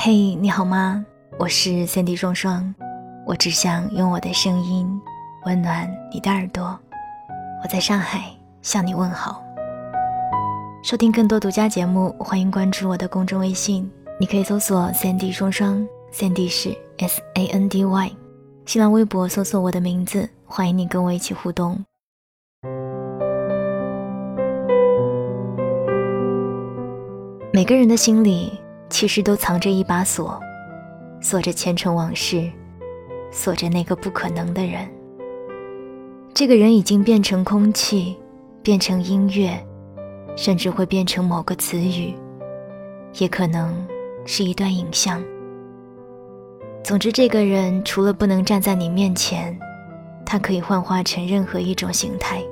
嘿，你好吗？我是三 D 双双，我只想用我的声音温暖你的耳朵。我在上海向你问好。收听更多独家节目，欢迎关注我的公众微信，你可以搜索三 D 双双，三 D 是 S A N D Y。新浪微博搜索我的名字，欢迎你跟我一起互动。每个人的心里其实都藏着一把锁，锁着前尘往事，锁着那个不可能的人。这个人已经变成空气，变成音乐，甚至会变成某个词语，也可能是一段影像。总之，这个人除了不能站在你面前，他可以幻化成任何一种形态，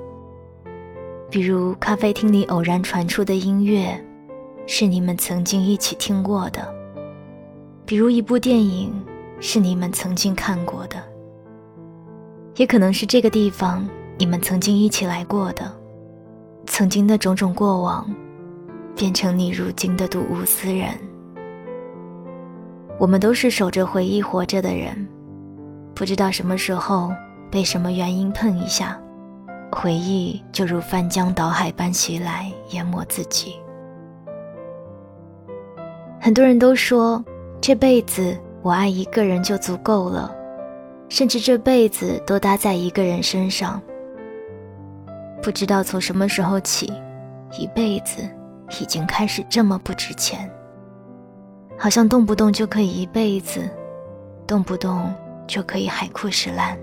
比如咖啡厅里偶然传出的音乐。是你们曾经一起听过的，比如一部电影，是你们曾经看过的，也可能是这个地方你们曾经一起来过的，曾经的种种过往，变成你如今的睹物思人。我们都是守着回忆活着的人，不知道什么时候被什么原因碰一下，回忆就如翻江倒海般袭来，淹没自己。很多人都说，这辈子我爱一个人就足够了，甚至这辈子都搭在一个人身上。不知道从什么时候起，一辈子已经开始这么不值钱，好像动不动就可以一辈子，动不动就可以海枯石烂。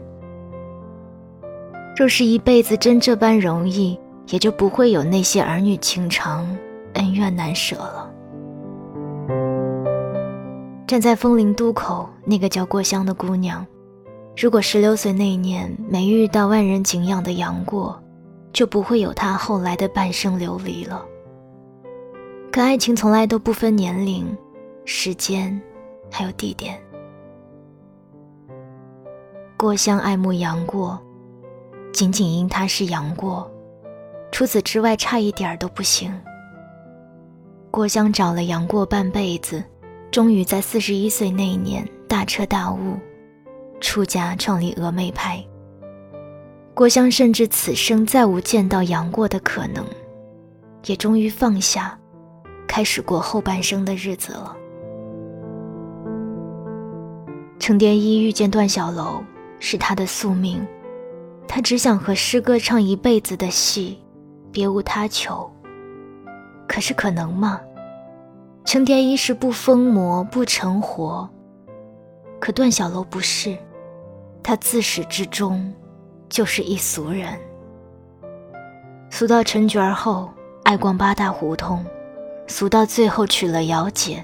若是一辈子真这般容易，也就不会有那些儿女情长、恩怨难舍了。站在枫林渡口，那个叫过香的姑娘，如果十六岁那年没遇到万人敬仰的杨过，就不会有她后来的半生流离了。可爱情从来都不分年龄、时间，还有地点。过香爱慕杨过，仅仅因他是杨过，除此之外差一点都不行。郭襄找了杨过半辈子。终于在四十一岁那一年大彻大悟，出家创立峨眉派。郭襄甚至此生再无见到杨过的可能，也终于放下，开始过后半生的日子了。程蝶衣遇见段小楼是他的宿命，他只想和师哥唱一辈子的戏，别无他求。可是可能吗？程蝶衣是不疯魔不成活，可段小楼不是，他自始至终就是一俗人。俗到成角后爱逛八大胡同，俗到最后娶了姚姐，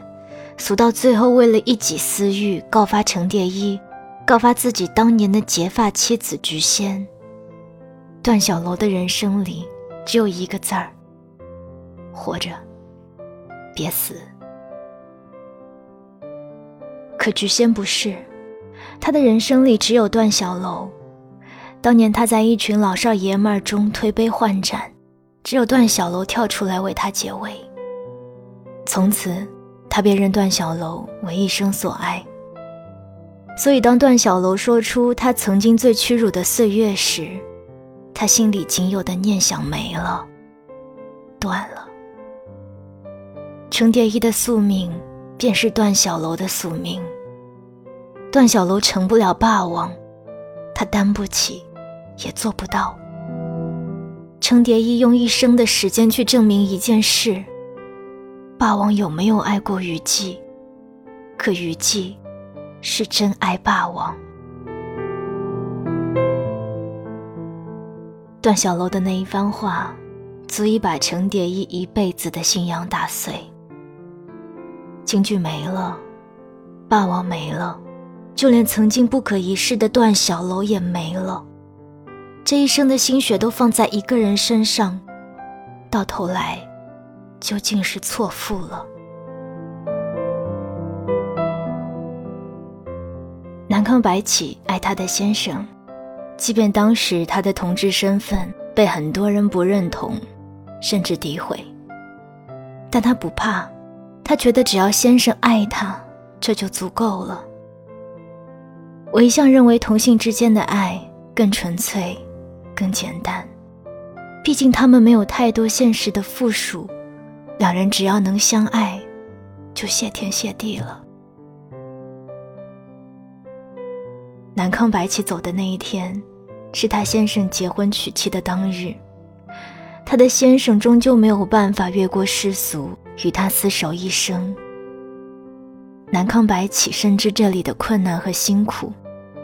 俗到最后为了一己私欲告发程蝶衣，告发自己当年的结发妻子菊仙。段小楼的人生里只有一个字儿：活着。别死。可菊仙不是，他的人生里只有段小楼。当年他在一群老少爷们儿中推杯换盏，只有段小楼跳出来为他解围。从此，他便认段小楼为一生所爱。所以，当段小楼说出他曾经最屈辱的岁月时，他心里仅有的念想没了，断了。程蝶衣的宿命，便是段小楼的宿命。段小楼成不了霸王，他担不起，也做不到。程蝶衣用一生的时间去证明一件事：霸王有没有爱过虞姬？可虞姬，是真爱霸王。段小楼的那一番话，足以把程蝶衣一辈子的信仰打碎。京剧没了，霸王没了，就连曾经不可一世的段小楼也没了。这一生的心血都放在一个人身上，到头来，究竟是错付了。南康白起爱他的先生，即便当时他的同志身份被很多人不认同，甚至诋毁，但他不怕。他觉得只要先生爱他，这就足够了。我一向认为同性之间的爱更纯粹、更简单，毕竟他们没有太多现实的附属，两人只要能相爱，就谢天谢地了。南康白起走的那一天，是他先生结婚娶妻的当日。他的先生终究没有办法越过世俗，与他厮守一生。南康白起深知这里的困难和辛苦，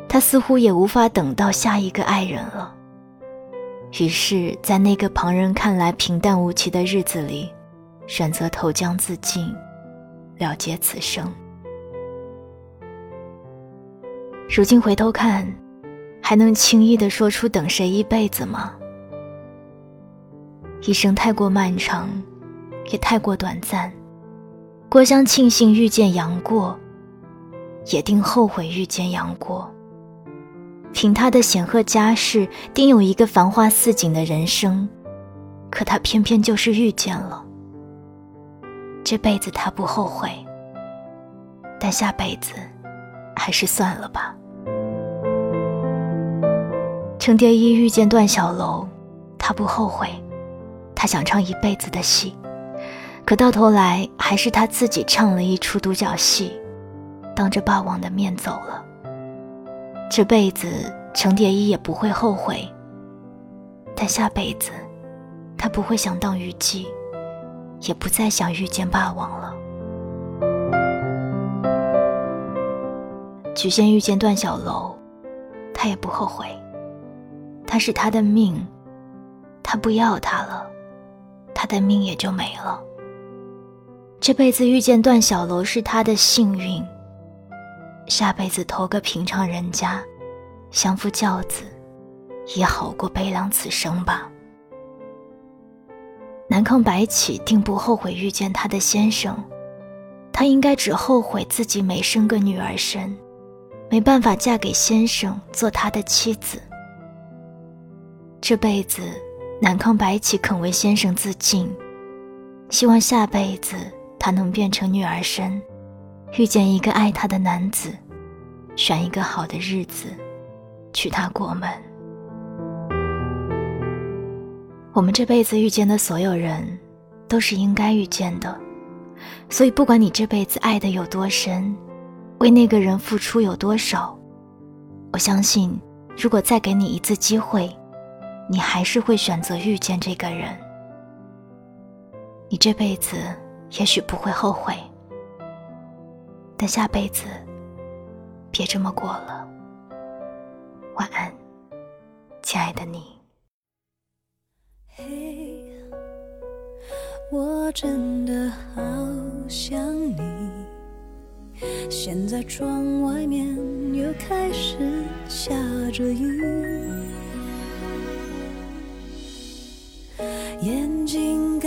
他似乎也无法等到下一个爱人了。于是，在那个旁人看来平淡无奇的日子里，选择投江自尽，了结此生。如今回头看，还能轻易地说出等谁一辈子吗？一生太过漫长，也太过短暂。郭襄庆幸遇见杨过，也定后悔遇见杨过。凭他的显赫家世，定有一个繁花似锦的人生，可他偏偏就是遇见了。这辈子他不后悔，但下辈子还是算了吧。程蝶衣遇见段小楼，他不后悔。他想唱一辈子的戏，可到头来还是他自己唱了一出独角戏，当着霸王的面走了。这辈子程蝶衣也不会后悔，但下辈子他不会想当虞姬，也不再想遇见霸王了。曲仙遇见段小楼，他也不后悔，他是他的命，他不要他了。的命也就没了。这辈子遇见段小楼是他的幸运，下辈子投个平常人家，相夫教子，也好过悲凉此生吧。南康白起定不后悔遇见他的先生，他应该只后悔自己没生个女儿身，没办法嫁给先生做他的妻子。这辈子。南康白起肯为先生自尽，希望下辈子他能变成女儿身，遇见一个爱他的男子，选一个好的日子，娶她过门。我们这辈子遇见的所有人，都是应该遇见的，所以不管你这辈子爱的有多深，为那个人付出有多少，我相信，如果再给你一次机会。你还是会选择遇见这个人，你这辈子也许不会后悔，但下辈子别这么过了。晚安，亲爱的你。嘿，我真的好想你。现在窗外面又开始下着雨。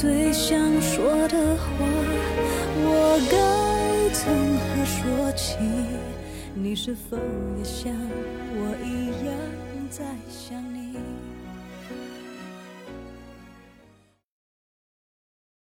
最想说的话，我该从何说起？你是否也像我一样在想？